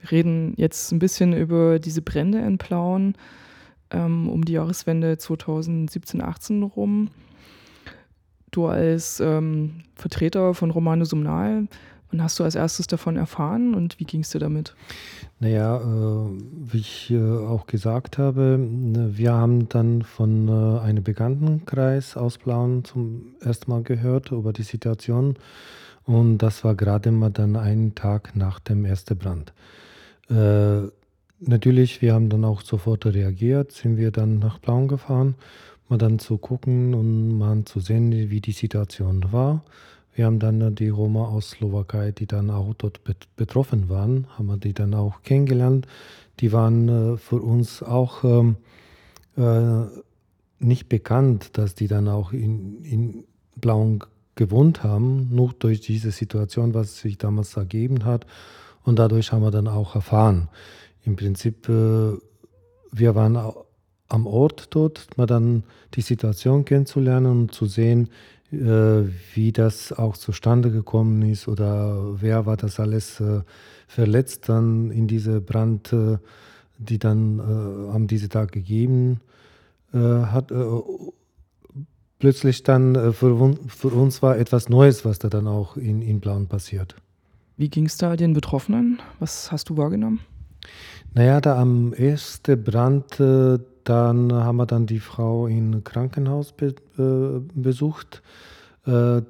Wir reden jetzt ein bisschen über diese Brände in Plauen ähm, um die Jahreswende 2017/18 rum. Du als ähm, Vertreter von Romano Sumnal, wann hast du als erstes davon erfahren und wie ging es dir damit? Naja, äh, wie ich äh, auch gesagt habe, ne, wir haben dann von äh, einem Bekanntenkreis aus Plauen zum ersten Mal gehört über die Situation und das war gerade mal dann einen Tag nach dem ersten Brand. Äh, natürlich, wir haben dann auch sofort reagiert, sind wir dann nach Plauen gefahren, mal dann zu gucken und mal zu sehen, wie die Situation war. Wir haben dann die Roma aus Slowakei, die dann auch dort betroffen waren, haben wir die dann auch kennengelernt. Die waren äh, für uns auch ähm, äh, nicht bekannt, dass die dann auch in, in Blauen gewohnt haben, nur durch diese Situation, was sich damals ergeben hat. Und dadurch haben wir dann auch erfahren. Im Prinzip, äh, wir waren am Ort dort, mal dann die Situation kennenzulernen und zu sehen, äh, wie das auch zustande gekommen ist oder wer war das alles äh, verletzt dann in diese Brand, die dann am diesem Tag gegeben hat. Plötzlich dann für, uns war etwas Neues, was da dann auch in, in Blauen passiert. Wie ging es da den Betroffenen? Was hast du wahrgenommen? Naja, da am ersten Brand, äh, dann haben wir dann die Frau im Krankenhaus be äh, besucht. Äh,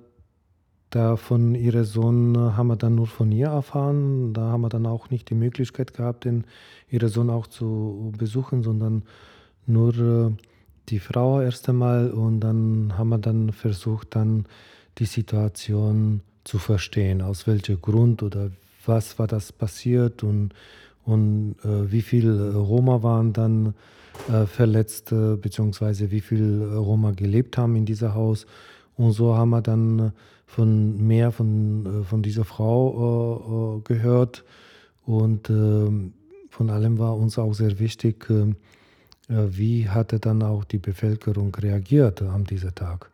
da von ihrem Sohn haben wir dann nur von ihr erfahren. Da haben wir dann auch nicht die Möglichkeit gehabt, den, ihren Sohn auch zu besuchen, sondern nur äh, die Frau erst einmal. Und dann haben wir dann versucht, dann die Situation zu verstehen, aus welchem Grund oder was war das passiert und, und äh, wie viele Roma waren dann äh, verletzt, äh, beziehungsweise wie viele Roma gelebt haben in diesem Haus. Und so haben wir dann von mehr von, äh, von dieser Frau äh, äh, gehört. Und ähm, von allem war uns auch sehr wichtig, wie hatte dann auch die Bevölkerung reagiert an diesem Tag.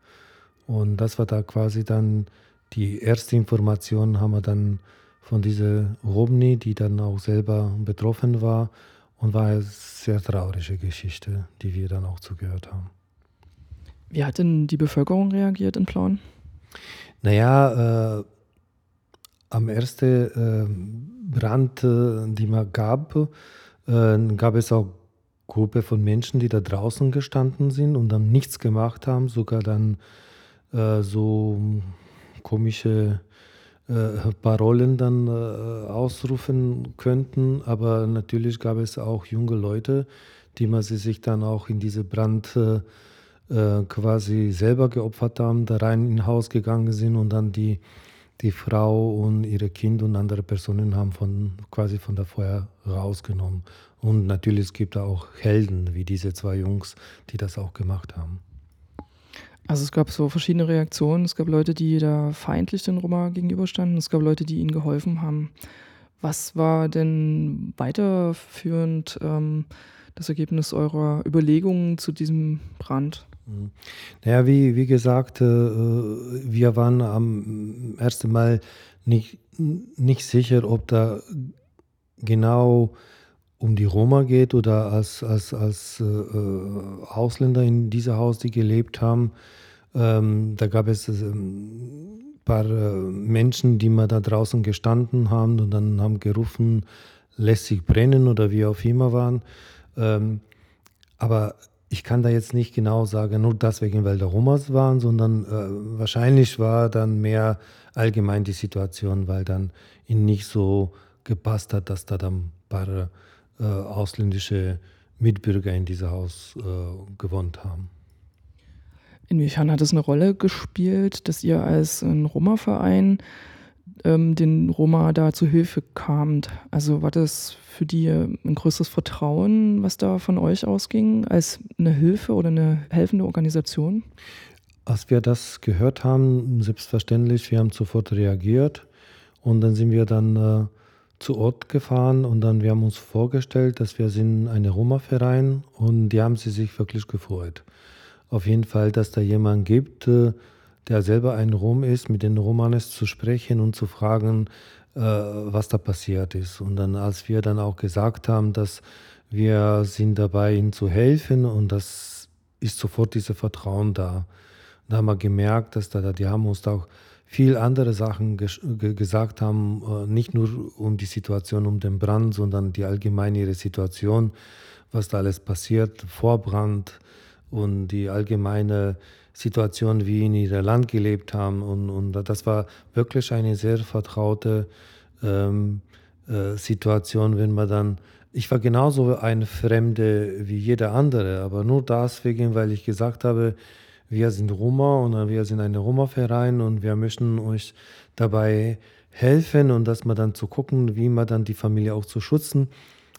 Und das war da quasi dann die erste Information haben wir dann von dieser Robni, die dann auch selber betroffen war und war eine sehr traurige Geschichte, die wir dann auch zugehört haben. Wie hat denn die Bevölkerung reagiert in Plauen? Naja, äh, am ersten äh, Brand, äh, die man gab, äh, gab es auch Gruppe von Menschen, die da draußen gestanden sind und dann nichts gemacht haben, sogar dann äh, so komische äh, Parolen dann äh, ausrufen könnten. Aber natürlich gab es auch junge Leute, die man sie sich dann auch in diese Brand äh, äh quasi selber geopfert haben, da rein in Haus gegangen sind und dann die, die Frau und ihre Kinder und andere Personen haben von, quasi von der Feuer rausgenommen. Und natürlich es gibt es auch Helden wie diese zwei Jungs, die das auch gemacht haben. Also es gab so verschiedene Reaktionen. Es gab Leute, die da feindlich den Roma gegenüberstanden. Es gab Leute, die ihnen geholfen haben. Was war denn weiterführend ähm, das Ergebnis eurer Überlegungen zu diesem Brand? Mhm. Naja, wie, wie gesagt, äh, wir waren am ersten Mal nicht, nicht sicher, ob da genau um die Roma geht oder als, als, als äh, äh Ausländer in diesem Haus, die gelebt haben. Ähm, da gab es ein ähm, paar äh, Menschen, die mal da draußen gestanden haben und dann haben gerufen, lässt sich brennen oder wie auch immer waren. Ähm, aber ich kann da jetzt nicht genau sagen, nur deswegen, weil da Romas waren, sondern äh, wahrscheinlich war dann mehr allgemein die Situation, weil dann ihnen nicht so gepasst hat, dass da dann ein paar äh, ausländische Mitbürger in diesem Haus äh, gewohnt haben. Inwiefern hat es eine Rolle gespielt, dass ihr als ein Roma-Verein ähm, den Roma da zu Hilfe kamt? Also war das für die ein größeres Vertrauen, was da von euch ausging, als eine Hilfe oder eine helfende Organisation? Als wir das gehört haben, selbstverständlich, wir haben sofort reagiert und dann sind wir dann äh, zu Ort gefahren und dann wir haben uns vorgestellt, dass wir sind eine Roma-Verein und die haben sie sich wirklich gefreut. Auf jeden Fall, dass da jemand gibt, äh, der selber ein Rom ist, mit den Romanes zu sprechen und zu fragen, äh, was da passiert ist. Und dann, als wir dann auch gesagt haben, dass wir sind dabei, ihnen zu helfen und das ist sofort dieses Vertrauen da. Da haben wir gemerkt, dass da, die haben uns auch viel andere Sachen ges gesagt haben, äh, nicht nur um die Situation um den Brand, sondern die allgemeine ihre Situation, was da alles passiert vor Brand und die allgemeine Situation, wie in ihrem Land gelebt haben. Und, und das war wirklich eine sehr vertraute ähm, äh, Situation, wenn man dann ich war genauso ein Fremde wie jeder andere, aber nur deswegen, weil ich gesagt habe, wir sind Roma und wir sind ein Roma-Verein und wir möchten euch dabei helfen und dass man dann zu gucken, wie man dann die Familie auch zu schützen.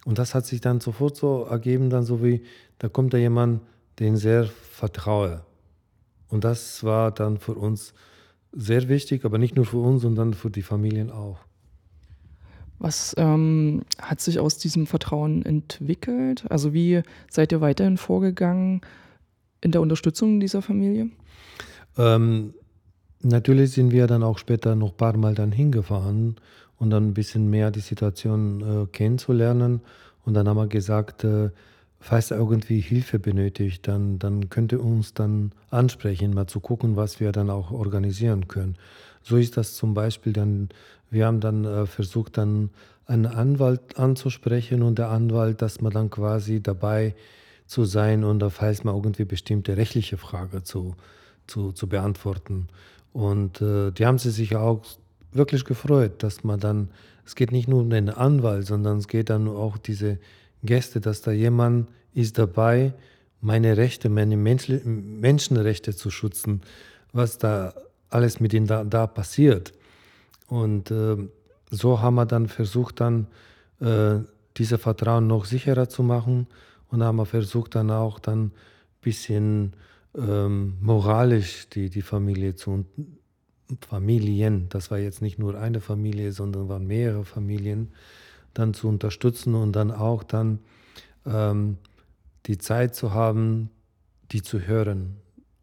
Und das hat sich dann sofort so ergeben, dann so wie, da kommt da jemand, den sehr vertraue. Und das war dann für uns sehr wichtig, aber nicht nur für uns, sondern für die Familien auch. Was ähm, hat sich aus diesem Vertrauen entwickelt? Also wie seid ihr weiterhin vorgegangen? In der Unterstützung dieser Familie? Ähm, natürlich sind wir dann auch später noch ein paar Mal dann hingefahren und dann ein bisschen mehr die Situation äh, kennenzulernen. Und dann haben wir gesagt, äh, falls er irgendwie Hilfe benötigt, dann, dann könnte uns dann ansprechen, mal zu gucken, was wir dann auch organisieren können. So ist das zum Beispiel dann, wir haben dann äh, versucht, dann einen Anwalt anzusprechen und der Anwalt, dass man dann quasi dabei zu sein und falls mal irgendwie bestimmte rechtliche Frage zu, zu, zu beantworten. Und äh, die haben sie sich auch wirklich gefreut, dass man dann, es geht nicht nur um den Anwalt, sondern es geht dann auch diese Gäste, dass da jemand ist dabei, meine Rechte, meine Menschenrechte zu schützen, was da alles mit ihnen da, da passiert. Und äh, so haben wir dann versucht, dann äh, diese Vertrauen noch sicherer zu machen und haben wir versucht, dann auch dann ein bisschen ähm, moralisch die, die Familie zu Familien, das war jetzt nicht nur eine Familie, sondern waren mehrere Familien, dann zu unterstützen und dann auch dann ähm, die Zeit zu haben, die zu hören,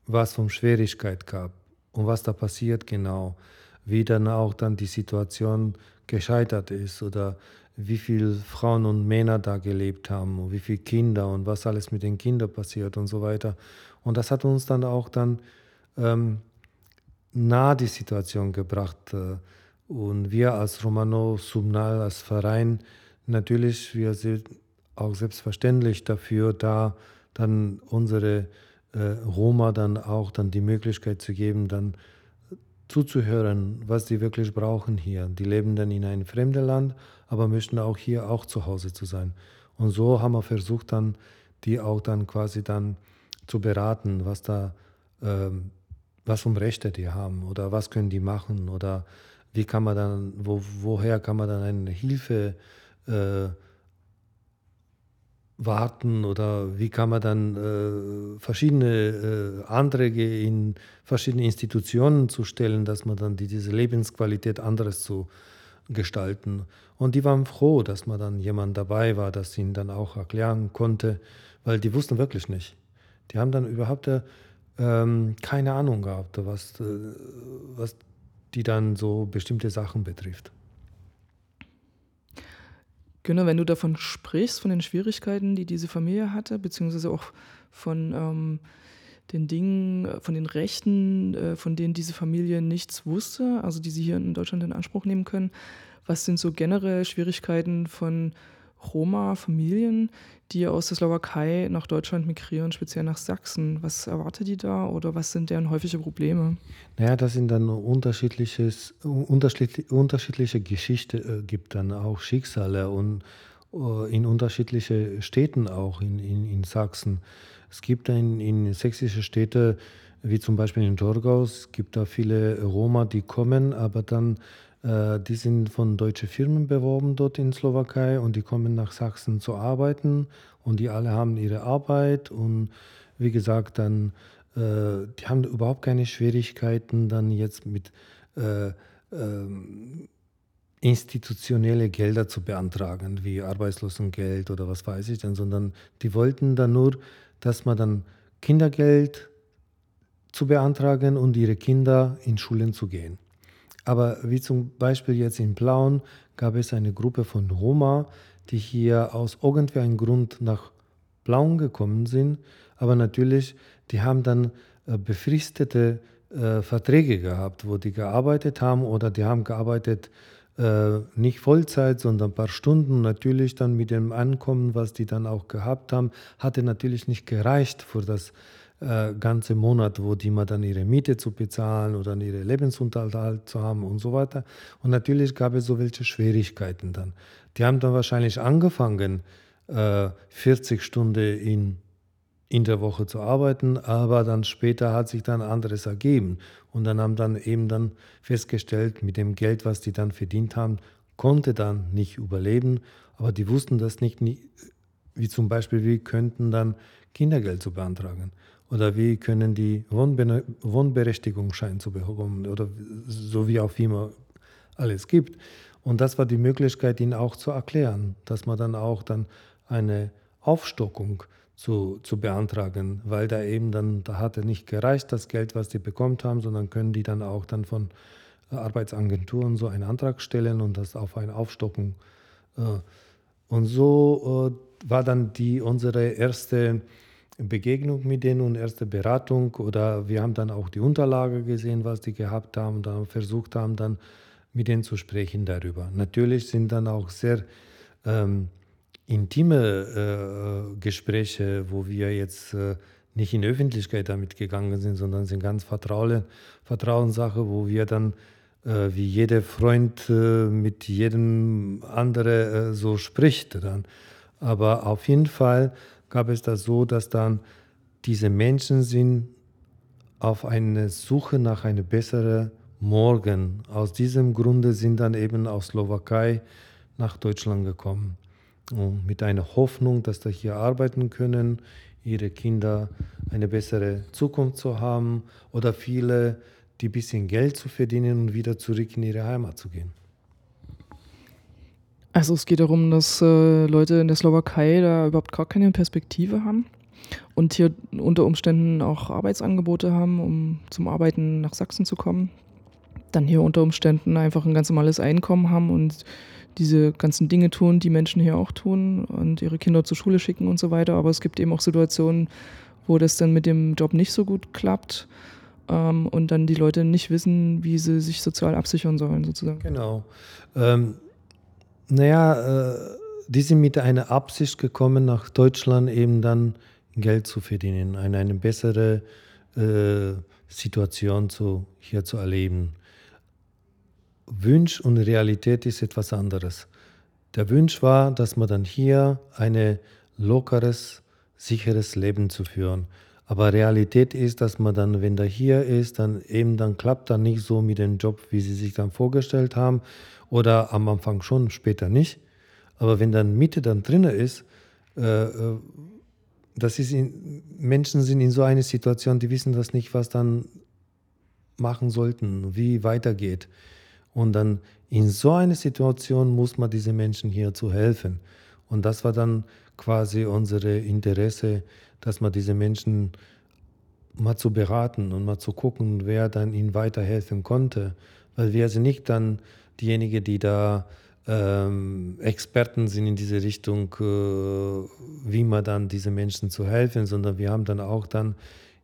was von Schwierigkeit gab und was da passiert genau, wie dann auch dann die Situation gescheitert ist oder wie viele Frauen und Männer da gelebt haben und wie viele Kinder und was alles mit den Kindern passiert und so weiter. Und das hat uns dann auch dann ähm, nahe die Situation gebracht. Äh, und wir als Romano Subnal, als Verein, natürlich, wir sind auch selbstverständlich dafür da, dann unsere äh, Roma dann auch dann die Möglichkeit zu geben, dann zuzuhören, was sie wirklich brauchen hier. Die leben dann in einem fremden Land, aber möchten auch hier auch zu Hause zu sein. Und so haben wir versucht dann, die auch dann quasi dann zu beraten, was da, ähm, was um Rechte die haben oder was können die machen oder wie kann man dann, wo, woher kann man dann eine Hilfe äh, warten oder wie kann man dann äh, verschiedene äh, Anträge in verschiedene Institutionen zu stellen, dass man dann die, diese Lebensqualität anderes zu gestalten. Und die waren froh, dass man dann jemand dabei war, das ihnen dann auch erklären konnte, weil die wussten wirklich nicht. Die haben dann überhaupt äh, ähm, keine Ahnung gehabt, was, äh, was die dann so bestimmte Sachen betrifft. Genau, wenn du davon sprichst, von den Schwierigkeiten, die diese Familie hatte, beziehungsweise auch von ähm, den Dingen, äh, von den Rechten, äh, von denen diese Familie nichts wusste, also die sie hier in Deutschland in Anspruch nehmen können. Was sind so generell Schwierigkeiten von Roma-Familien, die aus der Slowakei nach Deutschland migrieren, speziell nach Sachsen? Was erwartet die da oder was sind deren häufige Probleme? Naja, das sind dann unterschiedliches, unterschiedliche, unterschiedliche Geschichte, äh, gibt dann auch Schicksale und äh, in unterschiedliche Städten auch in, in, in Sachsen. Es gibt in, in sächsische Städte, wie zum Beispiel in Torgau, es gibt da viele Roma, die kommen, aber dann äh, die sind von deutschen Firmen beworben dort in Slowakei und die kommen nach Sachsen zu arbeiten und die alle haben ihre Arbeit und wie gesagt, dann äh, die haben überhaupt keine Schwierigkeiten dann jetzt mit äh, ähm, institutionelle Gelder zu beantragen, wie Arbeitslosengeld oder was weiß ich denn, sondern die wollten dann nur, dass man dann Kindergeld zu beantragen und ihre Kinder in Schulen zu gehen. Aber wie zum Beispiel jetzt in Plauen gab es eine Gruppe von Roma, die hier aus irgendeinem Grund nach Plauen gekommen sind. Aber natürlich, die haben dann äh, befristete äh, Verträge gehabt, wo die gearbeitet haben oder die haben gearbeitet äh, nicht Vollzeit, sondern ein paar Stunden. Natürlich dann mit dem Ankommen, was die dann auch gehabt haben, hatte natürlich nicht gereicht für das äh, ganze Monat, wo die mal dann ihre Miete zu bezahlen oder ihre Lebensunterhalt zu haben und so weiter. Und natürlich gab es so welche Schwierigkeiten dann. Die haben dann wahrscheinlich angefangen, äh, 40 Stunden in in der Woche zu arbeiten, aber dann später hat sich dann anderes ergeben. Und dann haben dann eben dann festgestellt, mit dem Geld, was die dann verdient haben, konnte dann nicht überleben, aber die wussten das nicht, wie zum Beispiel, wie könnten dann Kindergeld zu beantragen? Oder wie können die Wohnbe Wohnberechtigungsschein zu bekommen? Oder so wie auch immer alles gibt. Und das war die Möglichkeit, ihnen auch zu erklären, dass man dann auch dann eine Aufstockung zu, zu beantragen, weil da eben dann, da hatte nicht gereicht das Geld, was die bekommen haben, sondern können die dann auch dann von äh, Arbeitsagenturen so einen Antrag stellen und das auf eine Aufstockung. Äh, und so äh, war dann die unsere erste Begegnung mit denen und erste Beratung oder wir haben dann auch die Unterlage gesehen, was die gehabt haben und dann versucht haben, dann mit denen zu sprechen darüber. Natürlich sind dann auch sehr ähm, intime äh, Gespräche, wo wir jetzt äh, nicht in Öffentlichkeit damit gegangen sind, sondern sind ganz Vertrauen, Vertrauenssache, wo wir dann äh, wie jeder Freund äh, mit jedem anderen äh, so spricht dann. Aber auf jeden Fall gab es das so, dass dann diese Menschen sind auf eine Suche nach einem besseren Morgen. Aus diesem Grunde sind dann eben aus Slowakei nach Deutschland gekommen mit einer Hoffnung, dass sie hier arbeiten können, ihre Kinder eine bessere Zukunft zu haben oder viele, die ein bisschen Geld zu verdienen und wieder zurück in ihre Heimat zu gehen. Also es geht darum, dass äh, Leute in der Slowakei da überhaupt gar keine Perspektive haben und hier unter Umständen auch Arbeitsangebote haben, um zum Arbeiten nach Sachsen zu kommen. Dann hier unter Umständen einfach ein ganz normales Einkommen haben und diese ganzen Dinge tun, die Menschen hier auch tun und ihre Kinder zur Schule schicken und so weiter. Aber es gibt eben auch Situationen, wo das dann mit dem Job nicht so gut klappt ähm, und dann die Leute nicht wissen, wie sie sich sozial absichern sollen, sozusagen. Genau. Ähm, naja, äh, die sind mit einer Absicht gekommen, nach Deutschland eben dann Geld zu verdienen, eine, eine bessere äh, Situation zu, hier zu erleben. Wunsch und Realität ist etwas anderes. Der Wunsch war, dass man dann hier ein lockeres, sicheres Leben zu führen. Aber Realität ist, dass man dann, wenn der hier ist, dann eben dann klappt dann nicht so mit dem Job, wie sie sich dann vorgestellt haben. Oder am Anfang schon, später nicht. Aber wenn dann Mitte dann drin ist, äh, äh, das ist in, Menschen sind in so einer Situation, die wissen das nicht, was dann machen sollten, wie weitergeht. Und dann in so einer Situation muss man diesen Menschen hier zu helfen. Und das war dann quasi unser Interesse, dass man diese Menschen mal zu beraten und mal zu gucken, wer dann ihnen weiterhelfen konnte. Weil wir sind nicht dann diejenigen, die da ähm, Experten sind in diese Richtung, äh, wie man dann diese Menschen zu helfen, sondern wir haben dann auch dann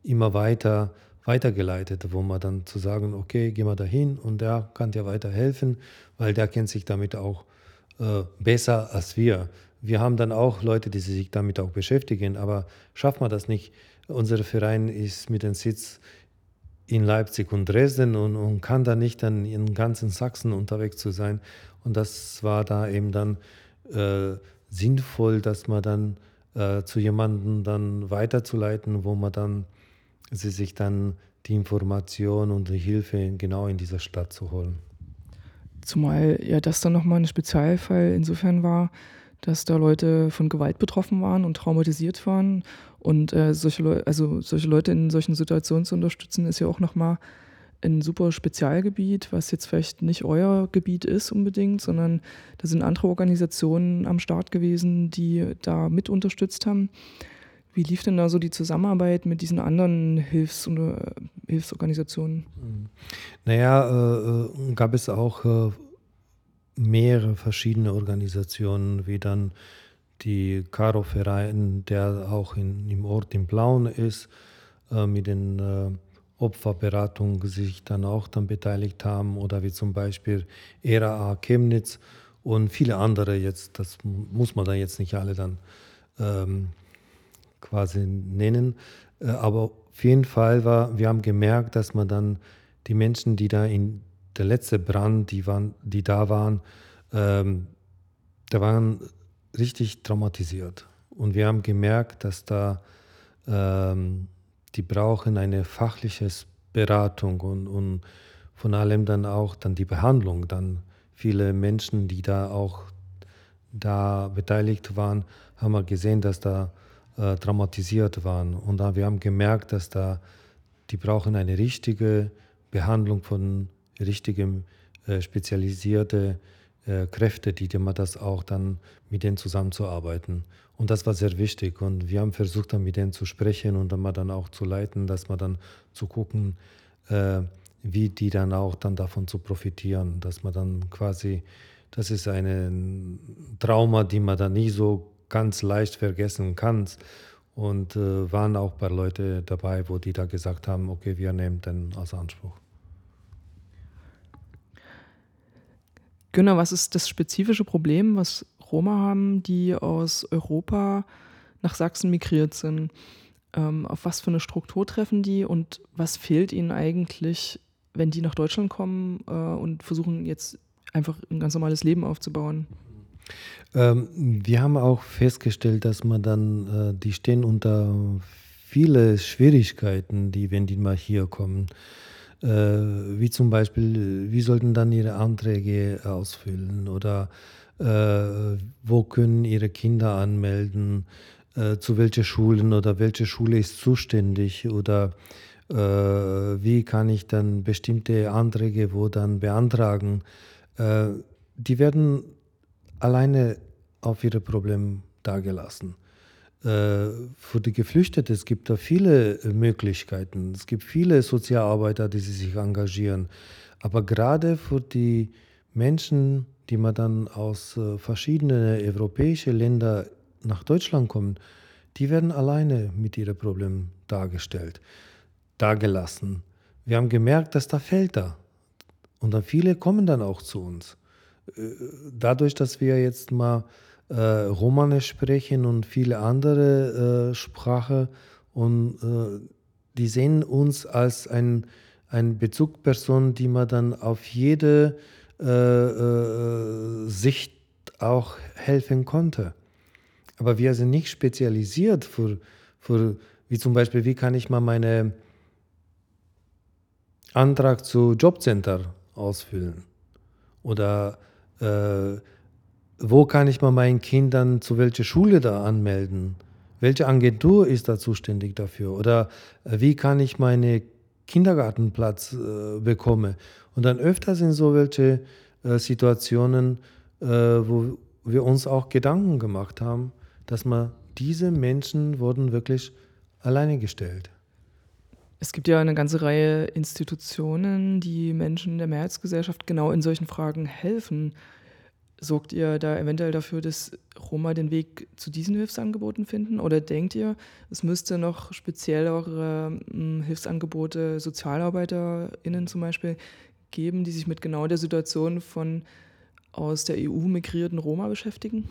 immer weiter weitergeleitet, wo man dann zu sagen, okay, geh mal dahin und der kann dir weiterhelfen, weil der kennt sich damit auch äh, besser als wir. Wir haben dann auch Leute, die sich damit auch beschäftigen, aber schafft man das nicht. Unser Verein ist mit dem Sitz in Leipzig und Dresden und, und kann da nicht dann in ganzen Sachsen unterwegs zu sein. Und das war da eben dann äh, sinnvoll, dass man dann äh, zu jemandem dann weiterzuleiten, wo man dann sie sich dann die Information und die Hilfe genau in dieser Stadt zu holen. Zumal ja das dann nochmal ein Spezialfall insofern war, dass da Leute von Gewalt betroffen waren und traumatisiert waren. Und äh, solche, Leu also solche Leute in solchen Situationen zu unterstützen, ist ja auch nochmal ein super Spezialgebiet, was jetzt vielleicht nicht euer Gebiet ist unbedingt, sondern da sind andere Organisationen am Start gewesen, die da mit unterstützt haben. Wie lief denn da so die Zusammenarbeit mit diesen anderen Hilfs- und äh, Hilfsorganisationen? Naja, äh, äh, gab es auch äh, mehrere verschiedene Organisationen, wie dann die Karo-Verein, der auch in, im Ort im Blauen ist, äh, mit den äh, Opferberatungen sich dann auch dann beteiligt haben oder wie zum Beispiel ERA Chemnitz und viele andere jetzt, das muss man da jetzt nicht alle dann ähm, quasi nennen, äh, aber auf jeden Fall war, wir haben gemerkt, dass man dann die Menschen, die da in der letzte Brand, die, waren, die da waren, ähm, da waren richtig traumatisiert. Und wir haben gemerkt, dass da ähm, die brauchen eine fachliche Beratung und, und von allem dann auch dann die Behandlung. Dann viele Menschen, die da auch da beteiligt waren, haben wir gesehen, dass da äh, traumatisiert waren. Und wir haben gemerkt, dass da die brauchen eine richtige Behandlung von richtigem äh, spezialisierte äh, Kräfte, die man das auch dann mit denen zusammenzuarbeiten. Und das war sehr wichtig. Und wir haben versucht, dann mit denen zu sprechen und dann mal dann auch zu leiten, dass man dann zu gucken, äh, wie die dann auch dann davon zu profitieren, dass man dann quasi, das ist ein Trauma, die man dann nie so ganz leicht vergessen kann. Und äh, waren auch ein paar Leute dabei, wo die da gesagt haben, okay, wir nehmen den als Anspruch. Genau, was ist das spezifische Problem, was Roma haben, die aus Europa nach Sachsen migriert sind? Ähm, auf was für eine Struktur treffen die und was fehlt ihnen eigentlich, wenn die nach Deutschland kommen äh, und versuchen jetzt einfach ein ganz normales Leben aufzubauen? Ähm, wir haben auch festgestellt, dass man dann, äh, die stehen unter viele Schwierigkeiten, die, wenn die mal hier kommen. Äh, wie zum Beispiel, wie sollten dann ihre Anträge ausfüllen oder äh, wo können ihre Kinder anmelden, äh, zu welchen Schulen oder welche Schule ist zuständig oder äh, wie kann ich dann bestimmte Anträge wo dann beantragen. Äh, die werden alleine auf ihre Probleme dagelassen. Äh, für die Geflüchteten, es gibt da viele äh, Möglichkeiten. Es gibt viele Sozialarbeiter, die sich engagieren. Aber gerade für die Menschen, die man dann aus äh, verschiedenen europäischen Ländern nach Deutschland kommen, die werden alleine mit ihren Problemen dargestellt, dargelassen. Wir haben gemerkt, dass da fällt da. Und dann viele kommen dann auch zu uns. Dadurch, dass wir jetzt mal äh, Romanisch sprechen und viele andere äh, Sprachen. Und äh, die sehen uns als ein, ein Bezugsperson, die man dann auf jede äh, äh, Sicht auch helfen konnte. Aber wir sind nicht spezialisiert für, für, wie zum Beispiel, wie kann ich mal meinen Antrag zu Jobcenter ausfüllen? Oder äh, wo kann ich mal meinen Kindern zu welcher Schule da anmelden? Welche Agentur ist da zuständig dafür? Oder äh, wie kann ich meinen Kindergartenplatz äh, bekommen? Und dann öfter sind so welche äh, Situationen, äh, wo wir uns auch Gedanken gemacht haben, dass man diese Menschen wurden wirklich alleine gestellt. Es gibt ja eine ganze Reihe Institutionen, die Menschen der Mehrheitsgesellschaft genau in solchen Fragen helfen. Sorgt ihr da eventuell dafür, dass Roma den Weg zu diesen Hilfsangeboten finden? Oder denkt ihr, es müsste noch speziellere hm, Hilfsangebote SozialarbeiterInnen zum Beispiel geben, die sich mit genau der Situation von aus der EU migrierten Roma beschäftigen?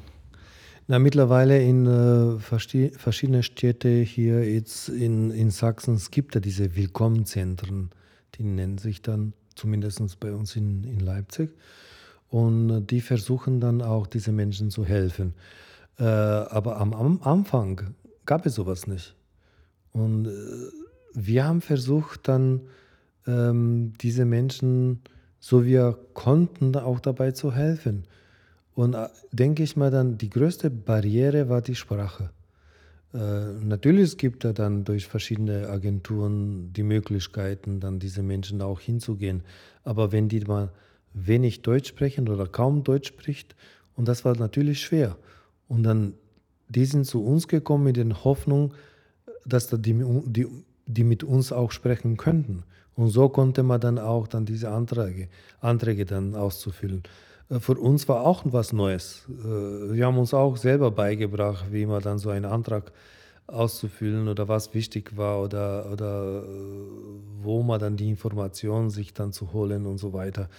Na, mittlerweile in äh, verschiedenen Städten hier jetzt in, in Sachsen, es gibt ja diese Willkommenzentren, die nennen sich dann, zumindest bei uns in, in Leipzig. Und die versuchen dann auch, diese Menschen zu helfen. Äh, aber am, am, Anfang gab es sowas nicht. Und äh, wir haben versucht dann, ähm, diese Menschen, so wir konnten, auch dabei zu helfen. Und äh, denke ich mal dann, die größte Barriere war die Sprache. Äh, natürlich gibt es dann durch verschiedene Agenturen die Möglichkeiten, dann diese Menschen auch hinzugehen. Aber wenn die mal wenig Deutsch sprechen oder kaum Deutsch spricht. Und das war natürlich schwer. Und dann, die sind zu uns gekommen mit der Hoffnung, dass die, die die mit uns auch sprechen könnten. Und so konnte man dann auch dann diese Anträge, Anträge dann auszufüllen. Äh, für uns war auch was Neues. Äh, wir haben uns auch selber beigebracht, wie man dann so einen Antrag auszufüllen oder was wichtig war oder, oder äh, wo man dann die Informationen sich dann zu holen und so weiter.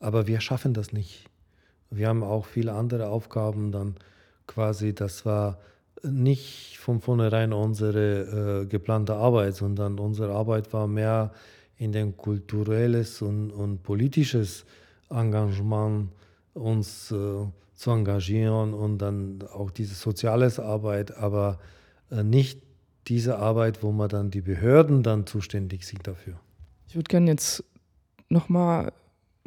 Aber wir schaffen das nicht. Wir haben auch viele andere Aufgaben dann quasi, das war nicht von vornherein unsere äh, geplante Arbeit, sondern unsere Arbeit war mehr in den kulturelles und, und politisches Engagement uns äh, zu engagieren und dann auch diese soziale Arbeit, aber äh, nicht diese Arbeit, wo man dann die Behörden dann zuständig sind dafür. Ich würde gerne jetzt nochmal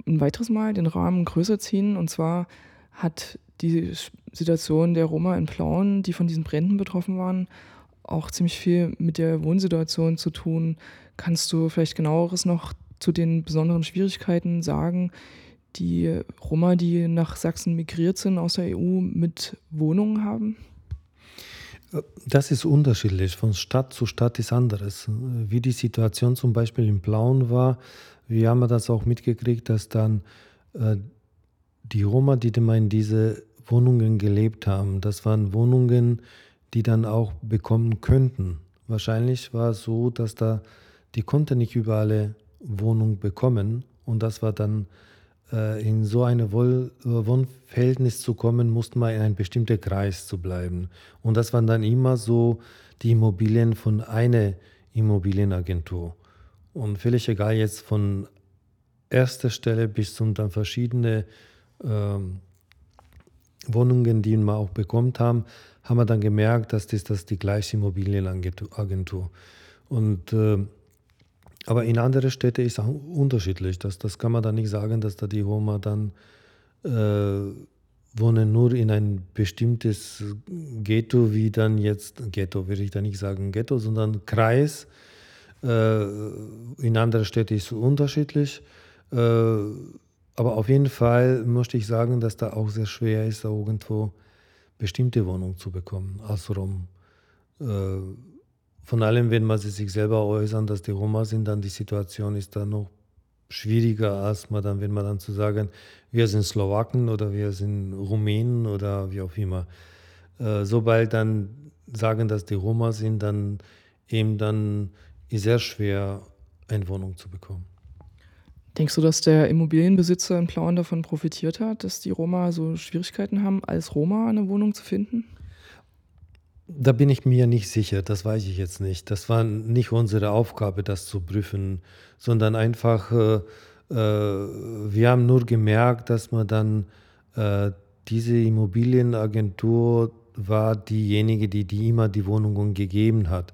ein weiteres Mal den Rahmen größer ziehen und zwar hat die Situation der Roma in Plauen, die von diesen Bränden betroffen waren, auch ziemlich viel mit der Wohnsituation zu tun. Kannst du vielleicht genaueres noch zu den besonderen Schwierigkeiten sagen, die Roma, die nach Sachsen migriert sind aus der EU, mit Wohnungen haben? Das ist unterschiedlich. Von Stadt zu Stadt ist anderes. Wie die Situation zum Beispiel in Plauen war, wir haben das auch mitgekriegt, dass dann äh, die Roma, die immer in diese Wohnungen gelebt haben, das waren Wohnungen, die dann auch bekommen könnten. Wahrscheinlich war es so, dass da die konnte nicht überall Wohnung bekommen und das war dann in so ein Wohnverhältnis zu kommen, musste man in einem bestimmten Kreis zu bleiben. Und das waren dann immer so die Immobilien von einer Immobilienagentur. Und völlig egal jetzt von erster Stelle bis zu dann verschiedene ähm, Wohnungen, die wir auch bekommen haben, haben wir dann gemerkt, dass das, das die gleiche Immobilienagentur. Und äh, aber in anderen Städten ist es unterschiedlich. Das, das kann man dann nicht sagen, dass da die Roma dann äh, wohnen nur in ein bestimmtes Ghetto, wie dann jetzt, Ghetto würde ich da nicht sagen Ghetto, sondern Kreis. Äh, in anderen Städten ist es unterschiedlich. Äh, aber auf jeden Fall möchte ich sagen, dass da auch sehr schwer ist, da irgendwo bestimmte Wohnungen zu bekommen als Rom. Äh, von allem, wenn man sich selber äußern, dass die Roma sind, dann die Situation ist dann noch schwieriger, als man dann, wenn man dann zu sagen, wir sind Slowaken oder wir sind Rumänen oder wie auch immer. Äh, sobald dann sagen, dass die Roma sind, dann eben dann ist sehr schwer, eine Wohnung zu bekommen. Denkst du, dass der Immobilienbesitzer in Plauen davon profitiert hat, dass die Roma so Schwierigkeiten haben, als Roma eine Wohnung zu finden? Da bin ich mir nicht sicher, das weiß ich jetzt nicht. Das war nicht unsere Aufgabe, das zu prüfen, sondern einfach, äh, äh, wir haben nur gemerkt, dass man dann äh, diese Immobilienagentur war diejenige, die, die immer die Wohnungen gegeben hat.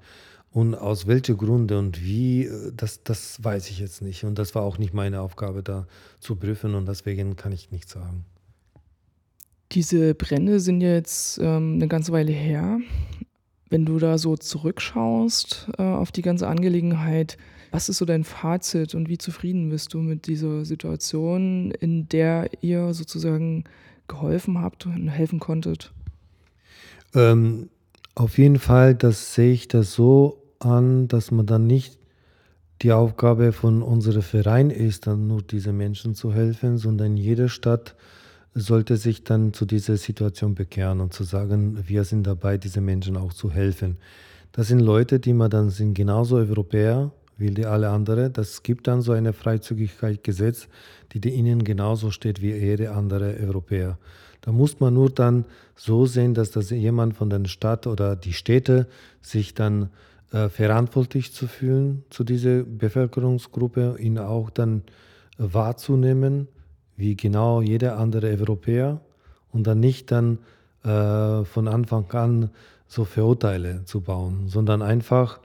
Und aus welchen Gründen und wie, äh, das, das weiß ich jetzt nicht. Und das war auch nicht meine Aufgabe, da zu prüfen. Und deswegen kann ich nichts sagen. Diese Brände sind jetzt ähm, eine ganze Weile her. Wenn du da so zurückschaust äh, auf die ganze Angelegenheit, was ist so dein Fazit und wie zufrieden bist du mit dieser Situation, in der ihr sozusagen geholfen habt und helfen konntet? Ähm, auf jeden Fall, das sehe ich das so an, dass man dann nicht die Aufgabe von unserem Verein ist, dann nur diese Menschen zu helfen, sondern in jeder Stadt sollte sich dann zu dieser Situation bekehren und zu sagen, wir sind dabei, diese Menschen auch zu helfen. Das sind Leute, die man dann sind genauso Europäer wie die alle anderen. Das gibt dann so eine Freizügigkeitsgesetz, die ihnen genauso steht wie jede andere Europäer. Da muss man nur dann so sehen, dass das jemand von der Stadt oder die Städte sich dann äh, verantwortlich zu fühlen zu dieser Bevölkerungsgruppe, ihn auch dann wahrzunehmen wie genau jeder andere Europäer und dann nicht dann äh, von Anfang an so Verurteile zu bauen, sondern einfach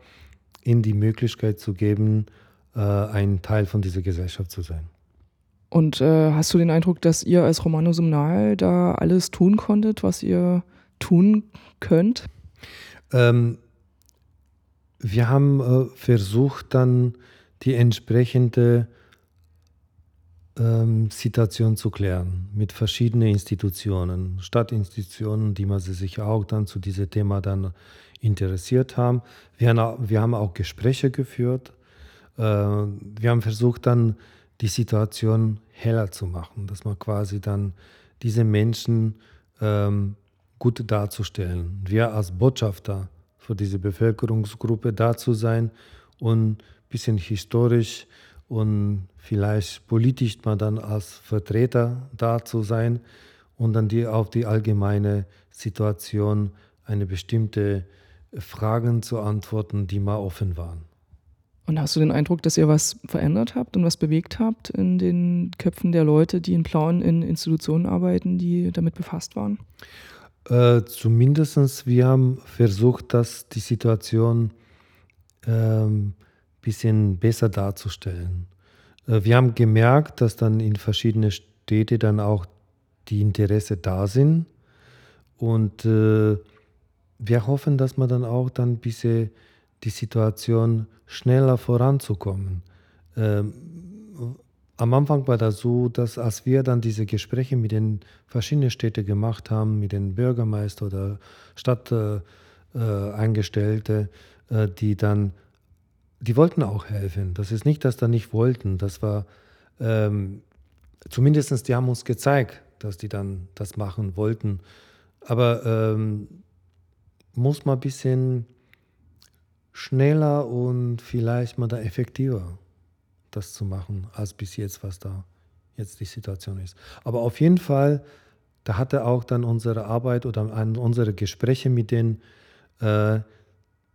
ihnen die Möglichkeit zu geben, äh, ein Teil von dieser Gesellschaft zu sein. Und äh, hast du den Eindruck, dass ihr als Romano Sumnal da alles tun konntet, was ihr tun könnt? Ähm, wir haben äh, versucht, dann die entsprechende ähm, Situation zu klären mit verschiedenen Institutionen, Stadtinstitutionen, die man sich auch dann zu diesem Thema dann interessiert haben. Wir haben auch, wir haben auch Gespräche geführt. Äh, wir haben versucht dann die Situation heller zu machen, dass man quasi dann diese Menschen ähm, gut darzustellen. Wir als Botschafter für diese Bevölkerungsgruppe da zu sein und ein bisschen historisch und vielleicht politisch mal dann als Vertreter da zu sein und dann die, auf die allgemeine Situation eine bestimmte Fragen zu antworten, die mal offen waren. Und hast du den Eindruck, dass ihr was verändert habt und was bewegt habt in den Köpfen der Leute, die in Plauen in Institutionen arbeiten, die damit befasst waren? Äh, Zumindest wir haben versucht, dass die Situation ähm, bisschen besser darzustellen. Äh, wir haben gemerkt, dass dann in verschiedenen Städten dann auch die Interesse da sind und äh, wir hoffen, dass man dann auch dann bisschen die Situation schneller voranzukommen. Ähm, am Anfang war das so, dass als wir dann diese Gespräche mit den verschiedenen Städten gemacht haben, mit den Bürgermeister oder Stadtangestellte, äh, äh, die dann die wollten auch helfen. Das ist nicht, dass da nicht wollten. Das war ähm, zumindest, die haben uns gezeigt, dass die dann das machen wollten. Aber ähm, muss man ein bisschen schneller und vielleicht mal da effektiver das zu machen, als bis jetzt, was da jetzt die Situation ist. Aber auf jeden Fall, da hatte auch dann unsere Arbeit oder unsere Gespräche mit denen äh,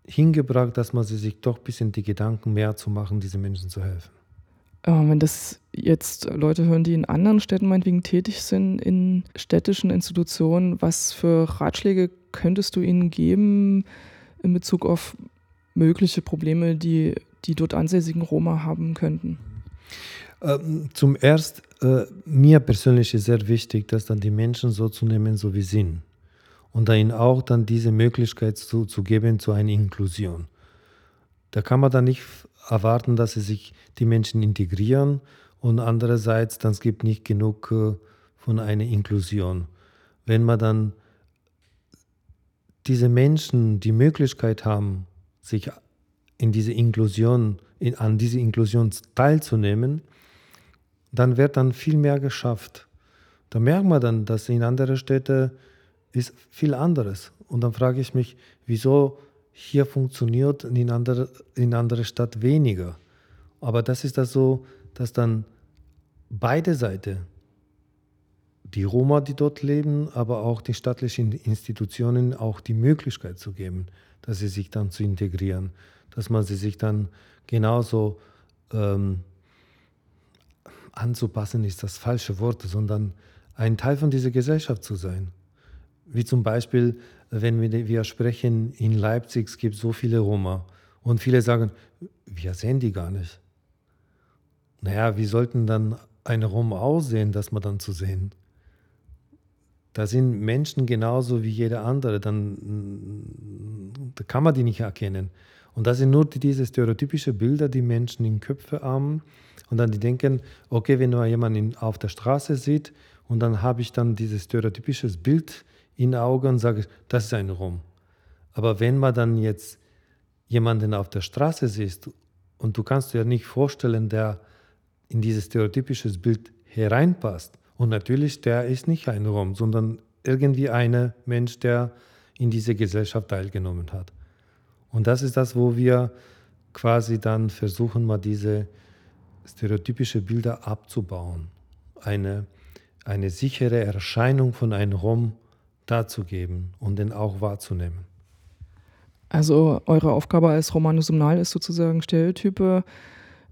hingebracht, dass man sich doch ein bisschen die Gedanken mehr zu machen, diesen Menschen zu helfen. Ähm, wenn das jetzt Leute hören, die in anderen Städten meinetwegen tätig sind, in städtischen Institutionen, was für Ratschläge könntest du ihnen geben in Bezug auf mögliche Probleme, die die dort ansässigen Roma haben könnten? Ähm, zum Erst, äh, mir persönlich ist sehr wichtig, dass dann die Menschen so zu nehmen, so wie sie sind und ihnen auch dann diese Möglichkeit zu, zu geben zu einer Inklusion. Da kann man dann nicht erwarten, dass sie sich die Menschen integrieren und andererseits dann es gibt nicht genug äh, von einer Inklusion. Wenn man dann diese Menschen die Möglichkeit haben, sich in diese Inklusion, in, an diese Inklusion teilzunehmen, dann wird dann viel mehr geschafft. Da merkt man dann, dass in anderen Städten ist viel anderes. Und dann frage ich mich, wieso hier funktioniert in andere, in andere Stadt weniger. Aber das ist das so, dass dann beide Seiten, die Roma, die dort leben, aber auch die staatlichen Institutionen auch die Möglichkeit zu geben, dass sie sich dann zu integrieren, dass man sie sich dann genauso ähm, anzupassen ist das falsche Wort, sondern ein Teil von dieser Gesellschaft zu sein. Wie zum Beispiel, wenn wir, wir sprechen, in Leipzig gibt es so viele Roma und viele sagen, wir sehen die gar nicht. Naja, wie sollten dann eine Roma aussehen, dass man dann zu sehen? Da sind Menschen genauso wie jeder andere, dann da kann man die nicht erkennen. Und das sind nur diese stereotypischen Bilder, die Menschen in Köpfe haben. Und dann die denken, okay, wenn man jemanden auf der Straße sieht und dann habe ich dann dieses stereotypische Bild in Augen und sage, das ist ein Rom. Aber wenn man dann jetzt jemanden auf der Straße sieht und du kannst dir ja nicht vorstellen, der in dieses stereotypische Bild hereinpasst, und natürlich, der ist nicht ein Rom, sondern irgendwie ein Mensch, der in diese Gesellschaft teilgenommen hat. Und das ist das, wo wir quasi dann versuchen, mal diese stereotypische Bilder abzubauen. Eine, eine sichere Erscheinung von einem Rom darzugeben und den auch wahrzunehmen. Also eure Aufgabe als Romanus Umnal ist sozusagen Stereotype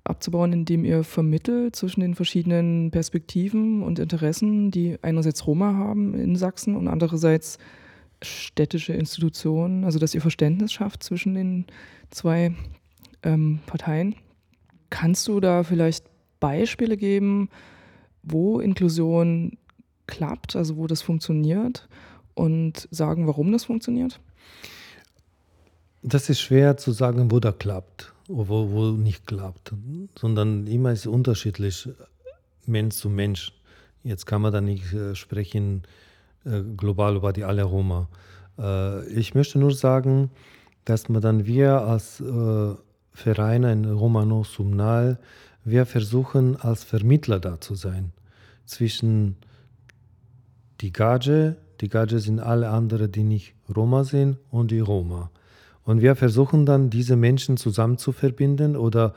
abzubauen, indem ihr vermittelt zwischen den verschiedenen Perspektiven und Interessen, die einerseits Roma haben in Sachsen und andererseits städtische Institutionen, also dass ihr Verständnis schafft zwischen den zwei ähm, Parteien. Kannst du da vielleicht Beispiele geben, wo Inklusion klappt, also wo das funktioniert und sagen, warum das funktioniert? Das ist schwer zu sagen, wo das klappt, wo, wo nicht klappt, sondern immer ist es unterschiedlich. Mensch zu Mensch. Jetzt kann man da nicht äh, sprechen äh, global über die alle Roma. Äh, ich möchte nur sagen, dass man dann wir als Verein in Romano Sumnal, wir versuchen als Vermittler da zu sein zwischen die Gage, die Gage sind alle anderen, die nicht Roma sind, und die Roma. Und wir versuchen dann, diese Menschen zusammen zu verbinden oder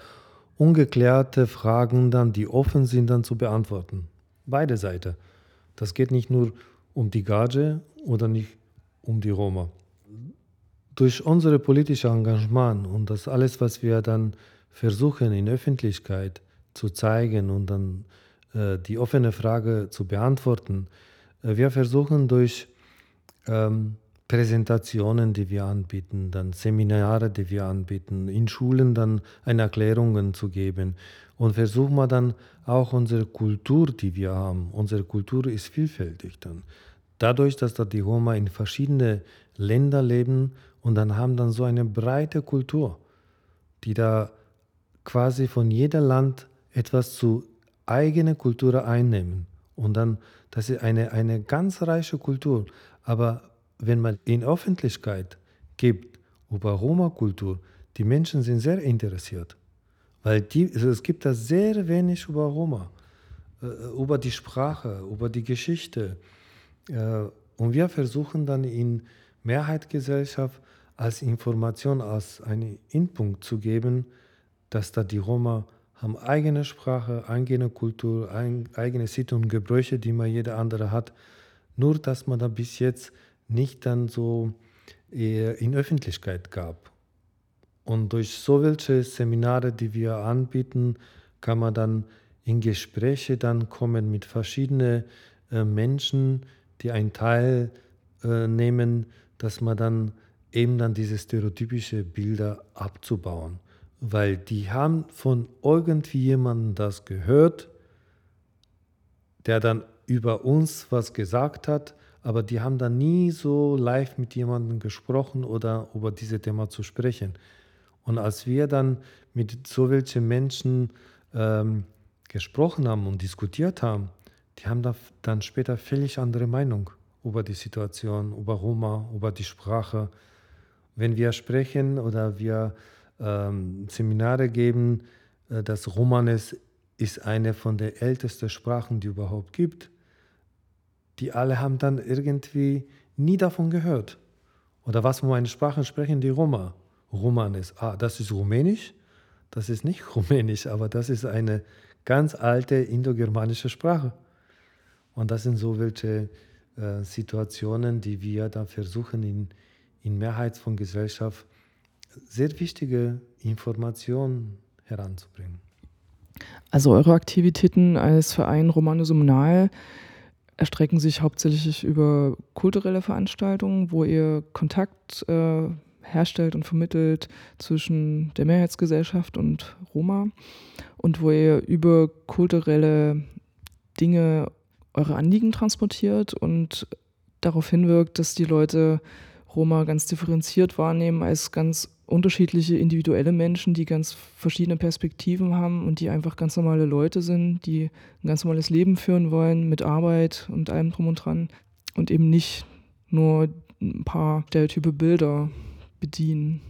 ungeklärte Fragen dann, die offen sind, dann zu beantworten. Beide Seiten. Das geht nicht nur um die Gage oder nicht um die Roma. Durch unser politisches Engagement und das alles, was wir dann versuchen in Öffentlichkeit zu zeigen und dann äh, die offene Frage zu beantworten, wir versuchen durch ähm, Präsentationen, die wir anbieten, dann Seminare, die wir anbieten, in Schulen dann eine Erklärungen zu geben und versuchen wir dann auch unsere Kultur, die wir haben. Unsere Kultur ist vielfältig dann. Dadurch, dass da die Roma in verschiedenen Ländern leben und dann haben dann so eine breite Kultur, die da quasi von jedem Land etwas zu eigener Kultur einnehmen. Und dann, das ist eine, eine ganz reiche Kultur. Aber wenn man in Öffentlichkeit gibt über Roma-Kultur, die Menschen sind sehr interessiert. Weil die, also es gibt da sehr wenig über Roma, äh, über die Sprache, über die Geschichte. Äh, und wir versuchen dann in Mehrheitsgesellschaft als Information, als einen Inpunkt zu geben, dass da die Roma haben eigene Sprache, eigene Kultur, eigene Sitten und Gebräuche, die man jeder andere hat. Nur, dass man da bis jetzt nicht dann so in Öffentlichkeit gab. Und durch so welche Seminare, die wir anbieten, kann man dann in Gespräche dann kommen mit verschiedenen äh, Menschen, die einen Teil äh, nehmen, dass man dann eben dann diese stereotypische Bilder abzubauen. Weil die haben von irgendwie jemandem das gehört, der dann über uns was gesagt hat, aber die haben dann nie so live mit jemandem gesprochen oder über diese Thema zu sprechen. Und als wir dann mit so welchen Menschen ähm, gesprochen haben und diskutiert haben, die haben dann später völlig andere Meinung über die Situation, über Roma, über die Sprache. Wenn wir sprechen oder wir ähm, Seminare geben, äh, das Romanes ist eine von den ältesten Sprachen, die überhaupt gibt. Die alle haben dann irgendwie nie davon gehört. Oder was für eine Sprache sprechen die Roma? Romanes. Ah, das ist Rumänisch? Das ist nicht Rumänisch, aber das ist eine ganz alte indogermanische Sprache. Und das sind so welche äh, Situationen, die wir da versuchen in, in Mehrheit von Gesellschaft sehr wichtige Informationen heranzubringen. Also eure Aktivitäten als Verein Romano Sumnal erstrecken sich hauptsächlich über kulturelle Veranstaltungen, wo ihr Kontakt äh, herstellt und vermittelt zwischen der Mehrheitsgesellschaft und Roma und wo ihr über kulturelle Dinge eure Anliegen transportiert und darauf hinwirkt, dass die Leute Roma ganz differenziert wahrnehmen als ganz unterschiedliche individuelle Menschen, die ganz verschiedene Perspektiven haben und die einfach ganz normale Leute sind, die ein ganz normales Leben führen wollen mit Arbeit und allem drum und dran und eben nicht nur ein paar stereotype Bilder bedienen.